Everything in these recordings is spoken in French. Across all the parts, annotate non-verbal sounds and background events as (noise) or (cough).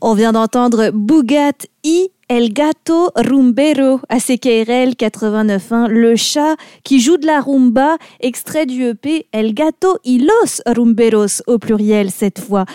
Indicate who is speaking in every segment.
Speaker 1: On vient d'entendre Bugat I El Gato Rumbero à CKRL 89.1, le chat qui joue de la rumba, extrait du EP El Gato y los Rumberos au pluriel cette fois.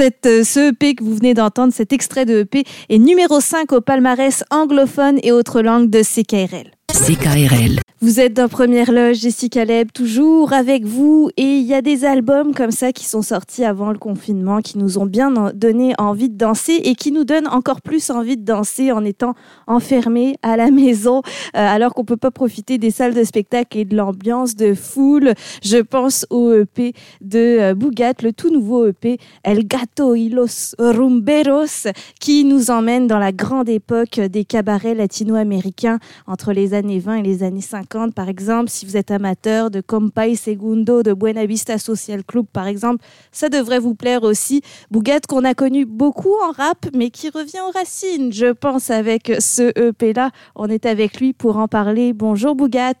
Speaker 1: Euh, ce EP que vous venez d'entendre, cet extrait de EP est numéro 5 au palmarès anglophone et autres langues de CKRL.
Speaker 2: CKRL.
Speaker 1: Vous êtes dans Première Loge, Jessica Leb, toujours avec vous. Et il y a des albums comme ça qui sont sortis avant le confinement, qui nous ont bien en- donné envie de danser et qui nous donnent encore plus envie de danser en étant enfermés à la (laughs) maison, euh, alors qu'on peut pas profiter des salles de spectacle et de l'ambiance de foule. Je pense au EP de euh, Bougat, le tout nouveau EP El Gato y los Rumberos, qui nous emmène dans la grande époque des cabarets latino-américains entre les années 20 et les années 50, par exemple. Si vous êtes amateur de Compay Segundo, de Buena Vista Social Club, par exemple, ça devrait vous plaire aussi. Bougat, qu'on a connu beaucoup en rap, mais qui revient aux racines, je pense, avec ce EP-là. On est avec lui pour en parler. Bonjour Bougat.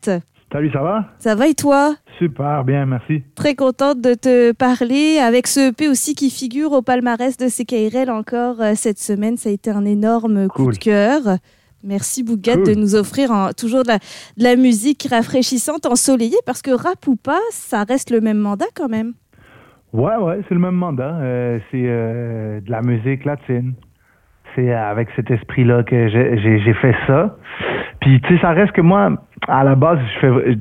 Speaker 3: Salut, ça va?
Speaker 1: Ça va et toi?
Speaker 3: Super, bien, merci.
Speaker 1: Très contente de te parler avec ce EP aussi qui figure au palmarès de CKRL encore euh, cette semaine. Ça a été un énorme coup
Speaker 3: Cool.
Speaker 1: de cœur. Merci Bougat
Speaker 3: Cool.
Speaker 1: de nous offrir toujours de la, de la musique rafraîchissante, ensoleillée, parce que rap ou pas, ça reste le même mandat quand même.
Speaker 3: Ouais, ouais, c'est le même mandat. Euh, c'est euh, de la musique latine. C'est avec cet esprit-là que j'ai- fait ça. Puis, tu sais, ça reste que moi, à la base, je fais.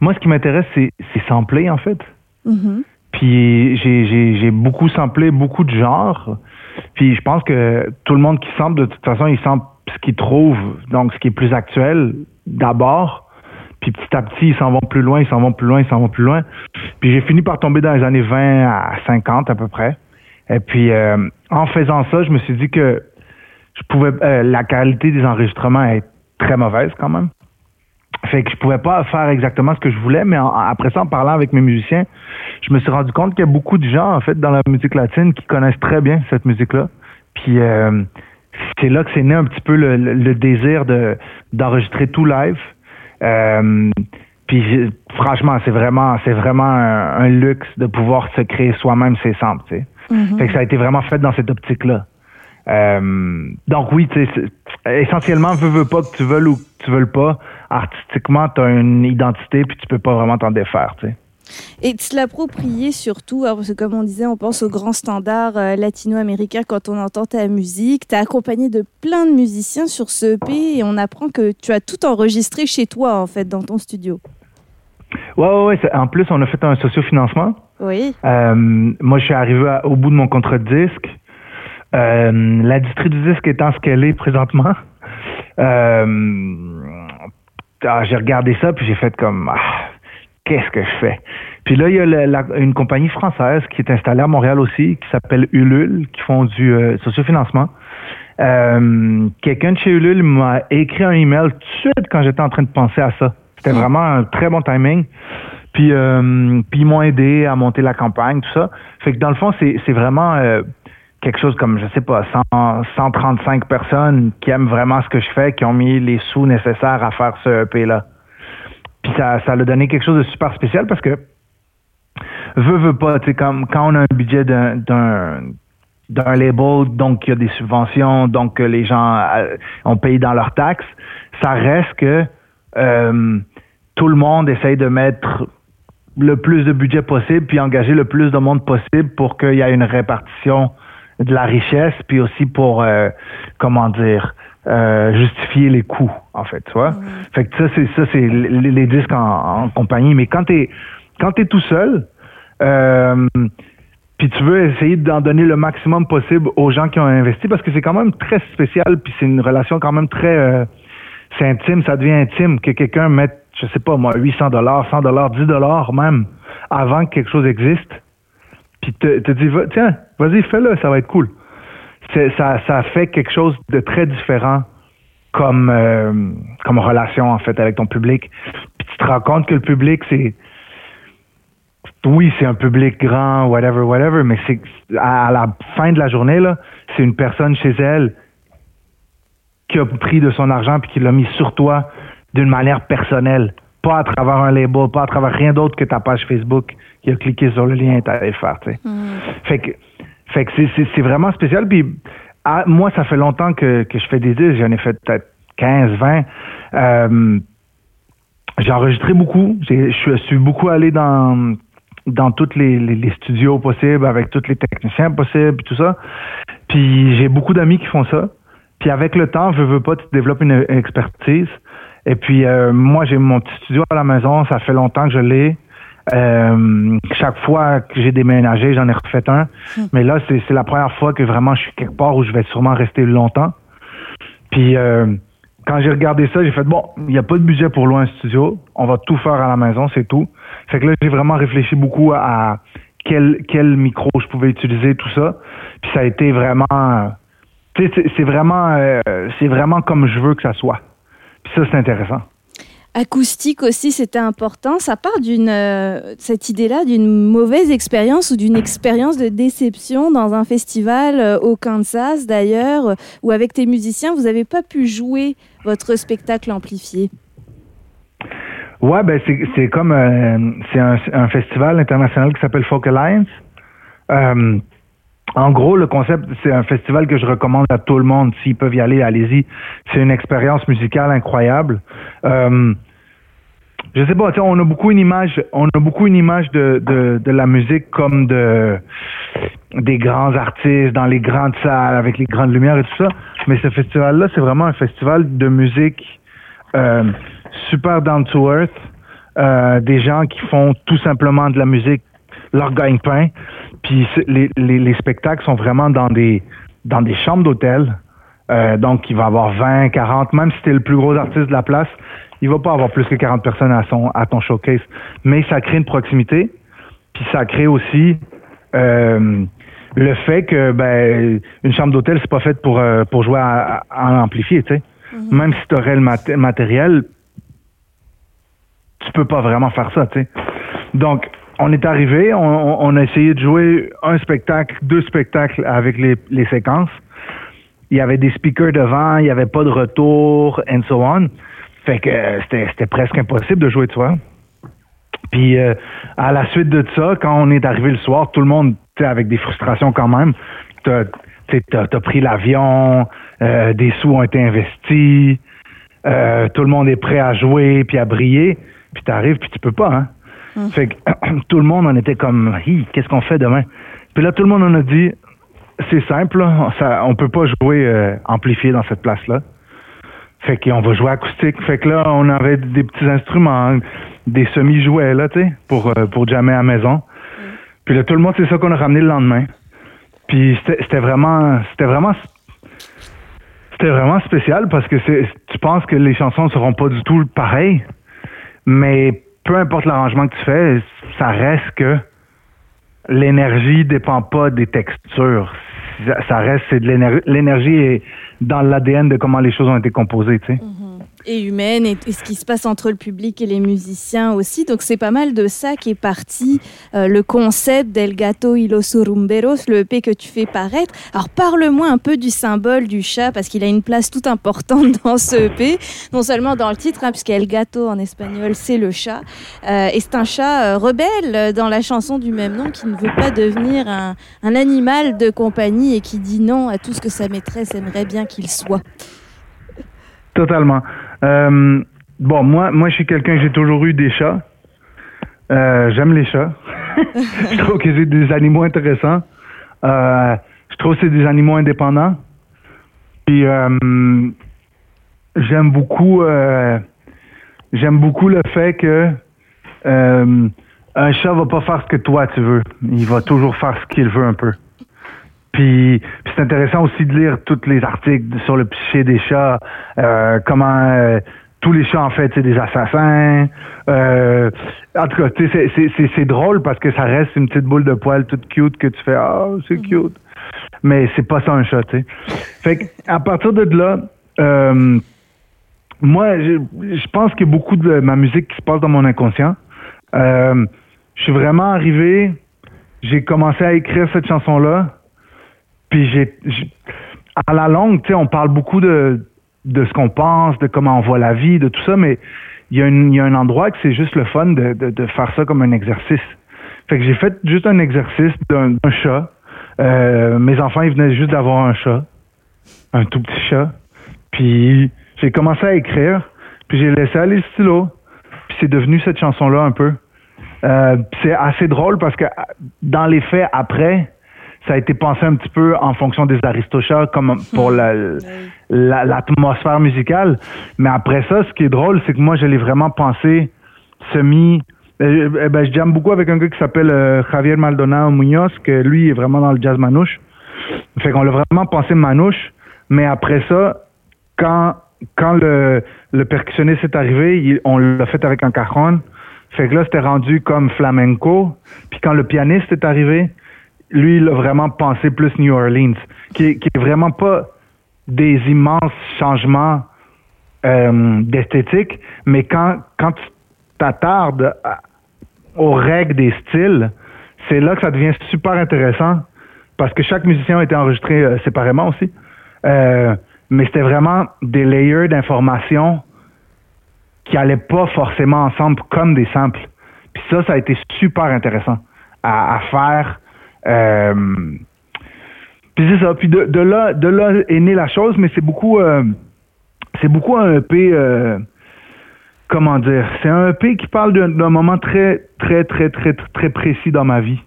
Speaker 3: Moi, ce qui m'intéresse, c'est sampler, en fait.
Speaker 1: Mhm.
Speaker 3: Puis j'ai beaucoup samplé beaucoup de genres. Puis je pense que tout le monde qui sample, de toute façon, il sample ce qu'il trouve, donc ce qui est plus actuel d'abord. Puis petit à petit, ils s'en vont plus loin, ils s'en vont plus loin, ils s'en vont plus loin. Puis j'ai fini par tomber dans les années 20 à 50 à peu près. Et puis euh, en faisant ça, je me suis dit que je pouvais euh, la qualité des enregistrements est très mauvaise quand même. Fait que je pouvais pas faire exactement ce que je voulais, mais après ça, en parlant avec mes musiciens, je me suis rendu compte qu'il y a beaucoup de gens, en fait, dans la musique latine qui connaissent très bien cette musique-là. Puis euh, c'est là que c'est né un petit peu le, le- le désir de d'enregistrer tout live. Euh, puis franchement, c'est vraiment c'est vraiment un, un luxe de pouvoir se créer soi-même ses samples. Tu sais.
Speaker 1: Mhm.
Speaker 3: Fait que ça a été vraiment fait dans cette optique-là. Euh, donc oui, essentiellement, veux, veux pas que tu veuilles ou que tu veuilles pas, artistiquement, tu as une identité puis tu peux pas vraiment t'en défaire, tu sais.
Speaker 1: Et de se l'approprier surtout, alors, parce que comme on disait, on pense aux grands standards euh, latino-américains quand on entend ta musique. Tu as accompagné de plein de musiciens sur ce EP et on apprend que tu as tout enregistré chez toi, en fait, dans ton studio.
Speaker 3: Ouais, ouais, ouais. En plus, on a fait un sociofinancement.
Speaker 1: Oui.
Speaker 3: Euh, moi, je suis arrivé à- au bout de mon contrat de disque. Euh, L'industrie du disque étant ce qu'elle est présentement, ah, j'ai regardé ça puis j'ai fait comme ah, qu'est-ce que je fais? Puis là, il y a la- une compagnie française qui est installée à Montréal aussi, qui s'appelle Ulule, qui font du euh, sociofinancement. Euh, Quelqu'un de chez Ulule m'a écrit un email tout de suite quand j'étais en train de penser à ça. C'était vraiment un très bon timing. Puis, euh, puis ils m'ont aidé à monter la campagne, tout ça. Fait que dans le fond, c'est vraiment euh, quelque chose comme, je sais pas, 100, 135 personnes qui aiment vraiment ce que je fais, qui ont mis les sous nécessaires à faire ce EP-là. Puis ça, ça a donné quelque chose de super spécial parce que, veut, veut pas, tu comme quand on a un budget d'un d'un label, donc il y a des subventions, donc les gens euh, ont payé dans leurs taxes, ça reste que euh, tout le monde essaye de mettre le plus de budget possible, puis engager le plus de monde possible pour qu'il y ait une répartition de la richesse, puis aussi pour, euh, comment dire, euh, justifier les coûts, en fait, tu vois. Fait que ça, c'est ça, c'est les, les disques en, en compagnie. Mais quand t'es quand t'es tout seul, euh, puis tu veux essayer d'en donner le maximum possible aux gens qui ont investi, parce que c'est quand même très spécial, puis c'est une relation quand même très, euh, c'est intime, ça devient intime que quelqu'un mette, je sais pas moi, 800 dollars, 100 dollars, 10 dollars même, avant que quelque chose existe, puis te, te Va- tiens, vas-y, fais-le, ça va être cool. Ça, ça fait quelque chose de très différent comme, euh, comme relation, en fait, avec ton public. Puis tu te rends compte que le public, c'est, oui, c'est un public grand, whatever, whatever, mais c'est à, la fin de la journée, là, c'est une personne chez elle qui a pris de son argent puis qui l'a mis sur toi d'une manière personnelle, pas à travers un label, pas à travers rien d'autre que ta page Facebook qui a cliqué sur le lien et t'allé le faire, tu sais. Fait que, fait que c'est, c'est, c'est vraiment spécial. Puis ah, moi, ça fait longtemps que, que je fais des disques. J'en ai fait peut-être 15, 20. Euh, j'ai enregistré beaucoup. Je suis beaucoup allé dans dans tous les, studios possibles, avec tous les techniciens possibles, tout ça. Puis j'ai beaucoup d'amis qui font ça. Puis avec le temps, je veux pas, tu développes une, expertise. Et puis euh, moi, j'ai mon petit studio à la maison. Ça fait longtemps que je l'ai. Euh, chaque fois que j'ai déménagé, j'en ai refait un. Hmm. Mais là, c'est la première fois que vraiment je suis quelque part où je vais sûrement rester longtemps. Puis euh, quand j'ai regardé ça, j'ai fait bon, il n'y a pas de budget pour louer un studio. On va tout faire à la maison, c'est tout. Fait que là, j'ai vraiment réfléchi beaucoup à, quel, quel micro je pouvais utiliser, tout ça. Puis ça a été vraiment, c'est vraiment, euh, c'est vraiment comme je veux que ça soit. Puis ça, c'est intéressant
Speaker 1: acoustique aussi, c'était important. Ça part d'une euh, cette idée-là d'une mauvaise expérience ou d'une expérience de déception dans un festival euh, au Kansas d'ailleurs, où avec tes musiciens, vous n'avez pas pu jouer votre spectacle amplifié.
Speaker 3: Ouais, ben c'est comme euh, c'est un, festival international qui s'appelle Folk Alliance. en gros, le concept, c'est un festival que je recommande à tout le monde. S'ils peuvent y aller, allez-y. C'est une expérience musicale incroyable je sais pas, on a beaucoup une image, on a beaucoup une image de, de, de, la musique comme de des grands artistes dans les grandes salles avec les grandes lumières et tout ça. Mais ce festival-là, c'est vraiment un festival de musique euh, super down to earth, euh, des gens qui font tout simplement de la musique leur gagne-pain. Puis les, les, les, spectacles sont vraiment dans des dans des chambres d'hôtel. Euh, donc, il va avoir 20, 40, même si tu es le plus gros artiste de la place, il va pas avoir plus que 40 personnes à son à ton showcase, mais ça crée une proximité, puis ça crée aussi euh, le fait que ben une chambre d'hôtel c'est pas faite pour euh, pour jouer à, amplifier, tu sais. Mm-hmm. Même si tu aurais le matériel, tu peux pas vraiment faire ça, tu sais. Donc on est arrivé, on, on, a essayé de jouer un spectacle, deux spectacles avec les, les séquences. Il y avait des speakers devant, il y avait pas de retour, and so on. Fait que euh, c'était presque impossible de jouer de soir. Puis euh, à la suite de ça, quand on est arrivé le soir, tout le monde, avec des frustrations quand même, t'as as, pris l'avion, euh, des sous ont été investis, tout le monde est prêt à jouer puis à briller, puis t'arrives puis tu peux pas, hein. Hum. Fait que (clears throat) tout le monde en était comme, qu'est-ce qu'on fait demain? Puis là, tout le monde en a dit, c'est simple, ça, on peut pas jouer amplifié dans cette place-là. Fait qu'on va jouer acoustique. Fait que là, on avait des petits instruments, des semi-jouets, là, tu sais, pour, euh, pour jammer à la maison. Mm. Puis là, tout le monde, c'est ça qu'on a ramené le lendemain. Puis c'était vraiment, c'était vraiment, c'était vraiment spécial parce que tu penses que les chansons seront pas du tout pareilles, mais peu importe l'arrangement que tu fais, ça reste que l'énergie dépend pas des textures ça reste, c'est de l'énergie. L'énergie est dans l'ADN de comment les choses ont été composées, tu sais.
Speaker 1: Mm-hmm et humaine et, ce qui se passe entre le public et les musiciens aussi. Donc c'est pas mal de ça qui est parti, euh, le concept d'El Gato y los le EP que tu fais paraître. Alors parle-moi un peu du symbole du chat parce qu'il a une place toute importante (laughs) dans ce EP, non seulement dans le titre, hein, puisque El Gato en espagnol c'est le chat, euh, et c'est un chat euh, rebelle dans la chanson du même nom qui ne veut pas devenir un animal de compagnie et qui dit non à tout ce que sa maîtresse aimerait bien qu'il soit.
Speaker 3: Totalement. Euh, bon, moi, moi, je suis quelqu'un, j'ai toujours eu des chats. Euh, j'aime les chats. (laughs) je trouve que c'est des animaux intéressants. Euh, je trouve que c'est des animaux indépendants. Puis j'aime beaucoup, j'aime beaucoup le fait que un chat va pas faire ce que toi tu veux. Il va toujours faire ce qu'il veut un peu. Puis, c'est intéressant aussi de lire tous les articles sur le psyché des chats, euh, comment euh, tous les chats en fait c'est des assassins. Euh, en tout cas, c'est drôle parce que ça reste une petite boule de poils toute cute que tu fais ah c'est mhm. cute, mais c'est pas ça un chat, tu sais. Fait que, à partir de là, moi je, je pense qu'il y a beaucoup de ma musique qui se passe dans mon inconscient. je suis vraiment arrivé, j'ai commencé à écrire cette chanson là puis j'ai, à la longue, tu sais, on parle beaucoup de, de ce qu'on pense, de comment on voit la vie, de tout ça, mais il y, a il y a un endroit que c'est juste le fun de, de, de, faire ça comme un exercice. Fait que j'ai fait juste un exercice d'un, chat. Euh, mes enfants, ils venaient juste d'avoir un chat. un tout petit chat. Puis j'ai commencé à écrire, puis j'ai laissé aller le stylo. Puis c'est devenu cette chanson-là un peu. Euh, c'est assez drôle parce que dans les faits, après, ça a été pensé un petit peu en fonction des Aristochats, comme pour hmm. l'atmosphère musicale. Mais après ça, ce qui est drôle, c'est que moi, je l'ai vraiment pensé semi... Euh, eh ben, je jamme beaucoup avec un gars qui s'appelle euh, Javier Maldonado Munoz, que lui est vraiment dans le jazz manouche. Fait qu'on l'a vraiment pensé manouche. Mais après ça, quand, quand le, le percussionniste est arrivé, on l'a fait avec un cajon. Fait que là, c'était rendu comme flamenco. Puis quand le pianiste est arrivé, lui, il a vraiment pensé plus New Orleans, qui est, vraiment pas des immenses changements euh, d'esthétique, mais quand, quand tu t'attardes aux règles des styles, c'est là que ça devient super intéressant parce que chaque musicien a été enregistré euh, séparément aussi. Euh, mais c'était vraiment des layers d'informations qui allaient pas forcément ensemble comme des samples. Puis ça, ça a été super intéressant à, à faire. Euh, puis c'est ça. Puis de, là, de là est née la chose, mais c'est beaucoup, euh, c'est beaucoup un EP. Euh, comment dire? C'est un EP qui parle d'un moment très, très, très, très, très précis dans ma vie.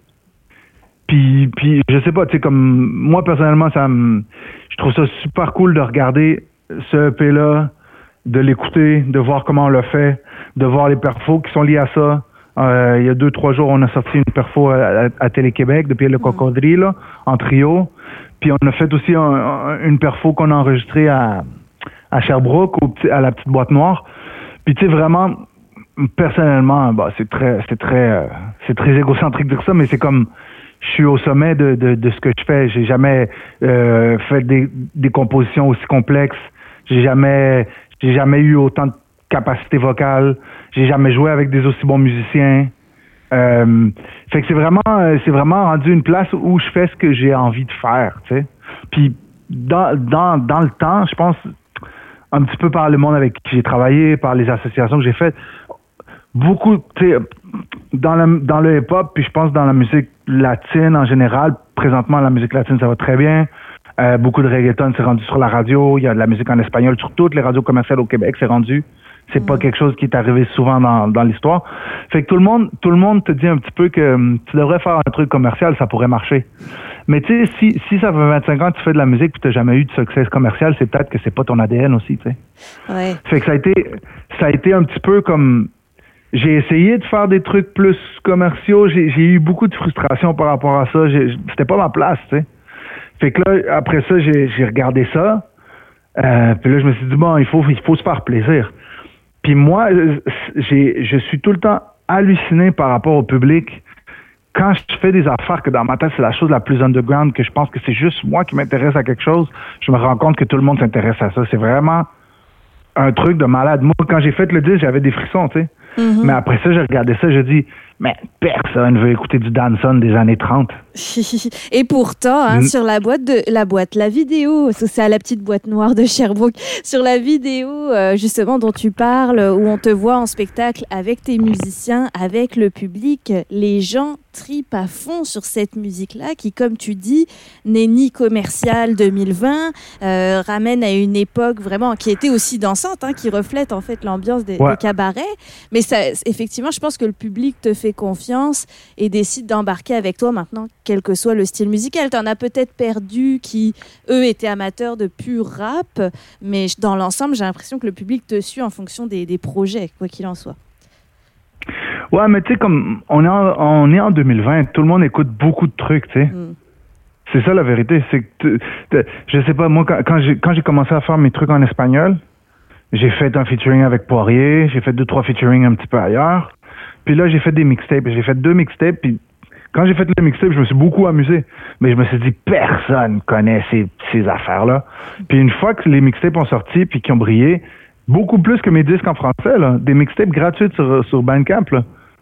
Speaker 3: Puis, puis je sais pas, tu sais, comme moi personnellement, ça me, je trouve ça super cool de regarder ce EP là, de l'écouter, de voir comment on l'a fait, de voir les perfos qui sont liés à ça. Euh, il y a deux, trois jours, on a sorti une perfo à, Télé-Québec depuis le mm. Cocodrilo en trio. Puis on a fait aussi une perfo qu'on a enregistrée à, à Sherbrooke, à la petite boîte noire. Puis tu sais, vraiment, personnellement, bah, c'est très, c'est très, euh, c'est très égocentrique de dire ça, mais c'est comme, je suis au sommet de, de, de ce que je fais. J'ai jamais euh, fait des, des compositions aussi complexes. J'ai jamais, j'ai jamais eu autant de capacité vocale. J'ai jamais joué avec des aussi bons musiciens. Euh, fait que c'est vraiment, c'est vraiment rendu une place où je fais ce que j'ai envie de faire, tu sais. Puis dans, dans, dans le temps, je pense un petit peu par le monde avec qui j'ai travaillé, par les associations que j'ai faites, beaucoup, tu sais, dans le, dans le hip-hop, puis je pense dans la musique latine en général, présentement la musique latine ça va très bien. Euh, beaucoup de reggaeton s'est rendu sur la radio. Il y a de la musique en espagnol sur toutes les radios commerciales au Québec, c'est rendu. C'est pas mm. quelque chose qui est arrivé souvent dans, dans l'histoire. Fait que tout le monde, tout le monde te dit un petit peu que hum, tu devrais faire un truc commercial, ça pourrait marcher. Mais tu sais, si, si ça fait 25 ans que tu fais de la musique et tu n'as jamais eu de succès commercial, c'est peut-être que c'est pas ton ADN aussi, tu sais.
Speaker 1: Ouais.
Speaker 3: Fait que ça a été, ça a été un petit peu comme, j'ai essayé de faire des trucs plus commerciaux. J'ai eu beaucoup de frustration par rapport à ça. C'était pas ma place, tu sais. Fait que là, après ça, j'ai regardé ça. Euh, puis là, je me suis dit, bon, il faut, il faut se faire plaisir. Puis moi, je suis tout le temps halluciné par rapport au public. Quand je fais des affaires que dans ma tête, c'est la chose la plus underground, que je pense que c'est juste moi qui m'intéresse à quelque chose, je me rends compte que tout le monde s'intéresse à ça. C'est vraiment un truc de malade. Moi, quand j'ai fait le disque, j'avais des frissons, tu sais. Mm-hmm. Mais après ça, j'ai regardé ça, j'ai dit, mais personne veut écouter du Danson des années 30. (laughs)
Speaker 1: Et pourtant, hein, mm. sur la boîte de la boîte, la vidéo, c'est à la petite boîte noire de Sherbrooke, sur la vidéo euh, justement dont tu parles, où on te voit en spectacle avec tes musiciens, avec le public, les gens tripent à fond sur cette musique-là, qui, comme tu dis, n'est ni commerciale 2020, euh, ramène à une époque vraiment qui était aussi dansante, hein, qui reflète en fait l'ambiance des, des, cabarets. Mais ça, effectivement, je pense que le public te fait confiance et décide d'embarquer avec toi maintenant quel que soit le style musical. Tu en as peut-être perdu qui, eux, étaient amateurs de pur rap, mais dans l'ensemble, j'ai l'impression que le public te suit en fonction des, projets, quoi qu'il en soit.
Speaker 3: Ouais, mais tu sais, comme on est, en, on est en 2020, tout le monde écoute beaucoup de trucs, tu sais. Mm. C'est ça la vérité. C'est que, je sais pas, moi, quand, j'ai, quand j'ai commencé à faire mes trucs en espagnol, j'ai fait un featuring avec Poirier, j'ai fait deux, trois featuring un petit peu ailleurs. Puis là, j'ai fait des mixtapes. J'ai fait deux mixtapes, puis quand j'ai fait le mixtape, je me suis beaucoup amusé. Mais je me suis dit, personne connaît ces, ces affaires-là. Puis une fois que les mixtapes ont sorti puis qui ont brillé, beaucoup plus que mes disques en français, des mixtapes gratuits sur, sur Bandcamp,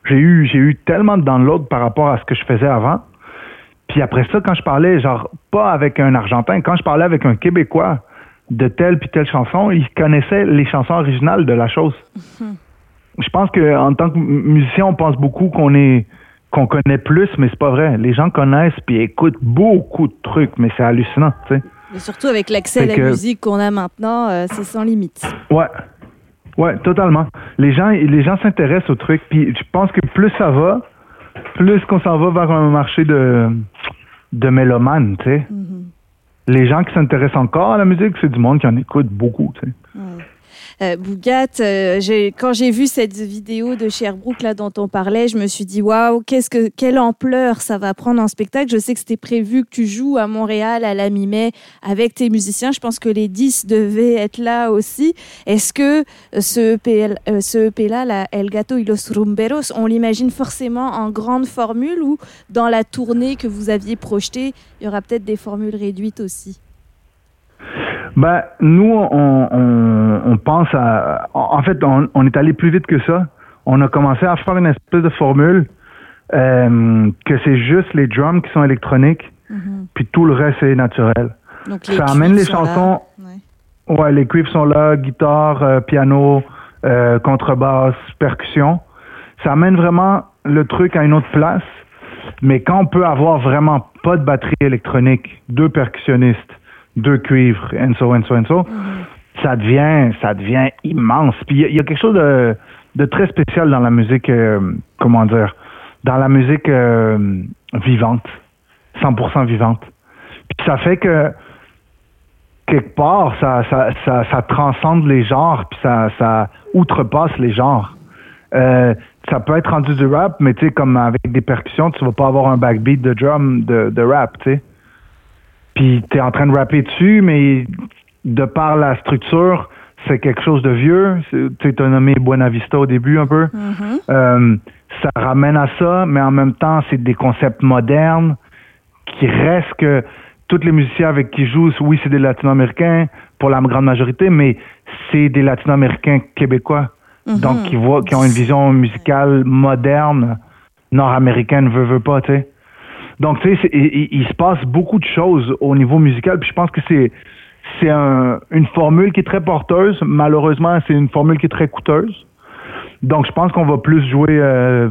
Speaker 3: j'ai eu, eu tellement de downloads par rapport à ce que je faisais avant. Puis après ça, quand je parlais, genre, pas avec un Argentin, quand je parlais avec un Québécois de telle puis telle chanson, il connaissait les chansons originales de la chose. Mhm. Je pense qu'en tant que musicien, on pense beaucoup qu'on est qu'on connaît plus, mais c'est pas vrai. Les gens connaissent puis écoutent beaucoup de trucs, mais c'est hallucinant, tu sais.
Speaker 1: Mais surtout avec l'accès à la musique qu'on a maintenant, euh, c'est sans limite.
Speaker 3: Ouais. Ouais, totalement. Les gens, les gens s'intéressent au truc. Puis je pense que plus ça va, plus qu'on s'en va vers un marché de, de mélomanes, tu sais. Mm-hmm. Les gens qui s'intéressent encore à la musique, c'est du monde qui en écoute beaucoup, tu sais.
Speaker 1: Euh, Bougat, euh, quand j'ai vu cette vidéo de Sherbrooke là dont on parlait, je me suis dit waouh, qu'est-ce que quelle ampleur ça va prendre en spectacle. Je sais que c'était prévu que tu joues à Montréal à la mi-mai avec tes musiciens. Je pense que les 10 devaient être là aussi. Est-ce que ce EP, euh, ce EP là, la El Gato y los Rumberos, on l'imagine forcément en grande formule ou dans la tournée que vous aviez projetée, il y aura peut-être des formules réduites aussi?
Speaker 3: Ben, nous, on, on, pense à. En fait, on, est allé plus vite que ça. On a commencé à faire une espèce de formule euh, que c'est juste les drums qui sont électroniques, mm-hmm. puis tout le reste est naturel.
Speaker 1: Donc, ça amène les chansons.
Speaker 3: Ouais. les cuivres sont là, guitare, euh, piano, euh, contrebasse, percussion. Ça amène vraiment le truc à une autre place. Mais quand on peut avoir vraiment pas de batterie électronique, deux percussionnistes, deux cuivres, and so, and so, and so, ça devient, ça devient immense. Puis il y, a quelque chose de, de, très spécial dans la musique, euh, comment dire, dans la musique euh, vivante, 100% vivante. Puis ça fait que quelque part, ça, ça, ça, ça transcende les genres, puis ça, ça outrepasse les genres. Euh, ça peut être rendu du rap, mais tu sais, comme avec des percussions, tu vas pas avoir un backbeat de drum de, de rap, tu sais. Puis tu es en train de rapper dessus, mais de par la structure, c'est quelque chose de vieux. Tu as nommé Buena Vista au début un peu. Mm-hmm. Euh, ça ramène à ça, mais en même temps, c'est des concepts modernes qui restent que tous les musiciens avec qui jouent, oui, c'est des latino-américains pour la grande majorité, mais c'est des latino-américains québécois. Mm-hmm. Donc, qui, voient, qui ont une vision musicale moderne, nord-américaine, veut, veut pas, tu sais. Donc, tu sais, il, se passe beaucoup de choses au niveau musical. Puis je pense que c'est c'est un, une formule qui est très porteuse. Malheureusement, c'est une formule qui est très coûteuse. Donc, je pense qu'on va plus jouer euh,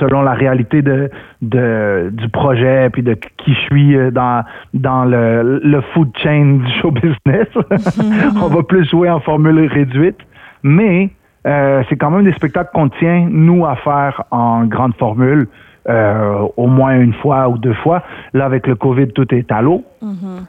Speaker 3: selon la réalité de, de, du projet, puis de qui je suis euh, dans, dans le, le food chain du show business. (laughs) On va plus jouer en formule réduite. Mais euh, c'est quand même des spectacles qu'on tient, nous, à faire en grande formule. Euh, au moins une fois ou deux fois. Là, avec le COVID, tout est à l'eau. Mm-hmm.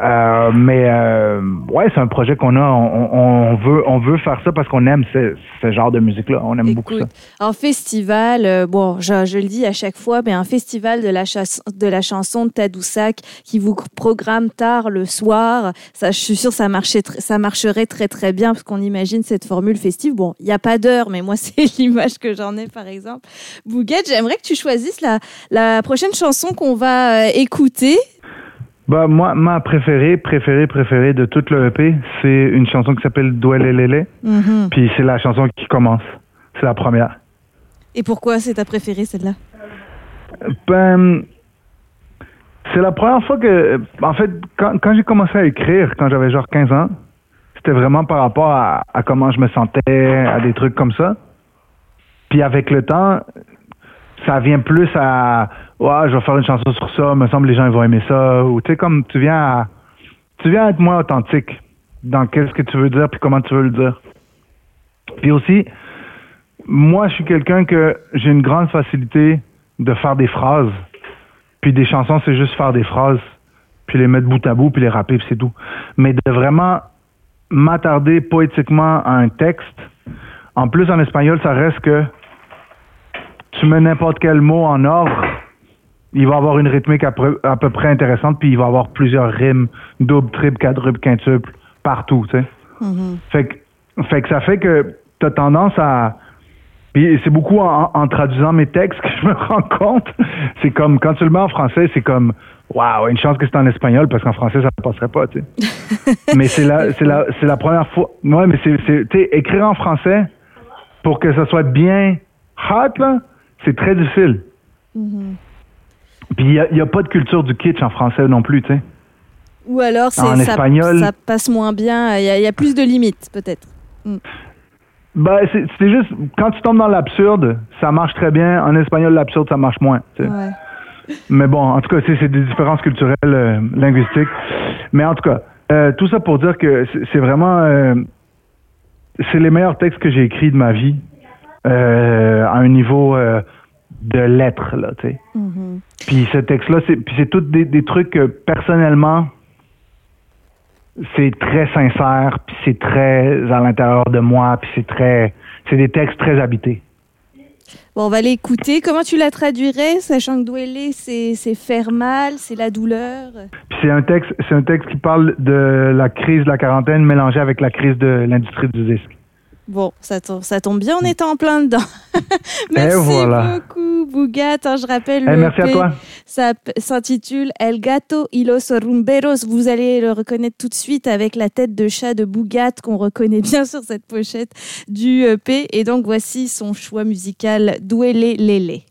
Speaker 3: Euh, mais euh, ouais, c'est un projet qu'on a. On, veut, on veut faire ça parce qu'on aime ce, genre de musique-là. On aime beaucoup ça.
Speaker 1: En festival, euh, bon, je, le dis à chaque fois, mais un festival de la, de la chanson de Tadoussac qui vous programme tard le soir, ça, je suis sûre ça, marchait ça marcherait très très bien parce qu'on imagine cette formule festive. Bon, il n'y a pas d'heure, mais moi (laughs) c'est l'image que j'en ai par exemple. Bouguette, j'aimerais que tu choisisses la, la prochaine chanson qu'on va écouter.
Speaker 3: Bah, moi, ma préférée, préférée, préférée de toute le EP, c'est une chanson qui s'appelle Douelelele. Mm Puis c'est la chanson qui commence. C'est la première.
Speaker 1: Et pourquoi c'est ta préférée, celle-là?
Speaker 3: Ben, c'est la première fois que, en fait, quand, quand j'ai commencé à écrire, quand j'avais genre 15 ans, c'était vraiment par rapport à, à, comment je me sentais, à des trucs comme ça. Puis avec le temps, ça vient plus à ouais, je vais faire une chanson sur ça, me semble les gens ils vont aimer ça ou tu sais comme tu viens à, tu viens être moins authentique dans qu'est-ce que tu veux dire puis comment tu veux le dire. Puis aussi moi je suis quelqu'un que j'ai une grande facilité de faire des phrases. Puis des chansons c'est juste faire des phrases puis les mettre bout à bout puis les rapper puis c'est tout. Mais de vraiment m'attarder poétiquement à un texte en plus en espagnol ça reste que tu mets n'importe quel mot en ordre, il va avoir une rythmique à peu, à peu près intéressante, puis il va avoir plusieurs rimes, double, triple, quadruple, quintuple, partout, tu sais. Mm-hmm. fait, que, fait que ça fait que tu as tendance à... Puis c'est beaucoup en, traduisant mes textes que je me (laughs) rends compte. C'est comme, quand tu le mets en français, c'est comme, waouh, une chance que c'est en espagnol, parce qu'en français, ça ne passerait pas, tu sais. (laughs) mais c'est la, c'est la, c'est la première fois... Ouais, mais c'est, tu sais, écrire en français, pour que ça soit bien hot, là, c'est très difficile. Mm-hmm. Puis il n'y a, pas de culture du kitsch en français non plus, tu sais.
Speaker 1: Ou alors c'est, ça, espagnol, ça passe moins bien, il y, a plus de limites peut-être. Mm.
Speaker 3: Ben, c'est, juste, quand tu tombes dans l'absurde, ça marche très bien. En espagnol, l'absurde, ça marche moins. Tu sais. Mais bon, en tout cas, c'est des différences culturelles, euh, linguistiques. Mais en tout cas, euh, tout ça pour dire que c'est vraiment... Euh, c'est les meilleurs textes que j'ai écrits de ma vie à un niveau de lettres, là, tu sais. Mm-hmm. Puis ce texte-là, c'est, puis c'est tous des, des trucs que, personnellement, c'est très sincère, puis c'est très à l'intérieur de moi, puis c'est très... C'est des textes très habités.
Speaker 1: Bon, on va l'écouter. Comment tu la traduirais, sachant que doueler, c'est, c'est faire mal, c'est la douleur?
Speaker 3: C'est un texte, c'est un texte qui parle de la crise de la quarantaine mélangée avec la crise de l'industrie du disque.
Speaker 1: Bon, ça tombe, ça tombe bien, on est en plein dedans. (laughs) merci beaucoup, Bougat. Hein, je rappelle,
Speaker 3: eh, merci à toi.
Speaker 1: ça s'intitule El Gato y los Rumberos. Vous allez le reconnaître tout de suite avec la tête de chat de Bougat qu'on reconnaît bien sur cette pochette du EP. Et donc, voici son choix musical, Douele Lele.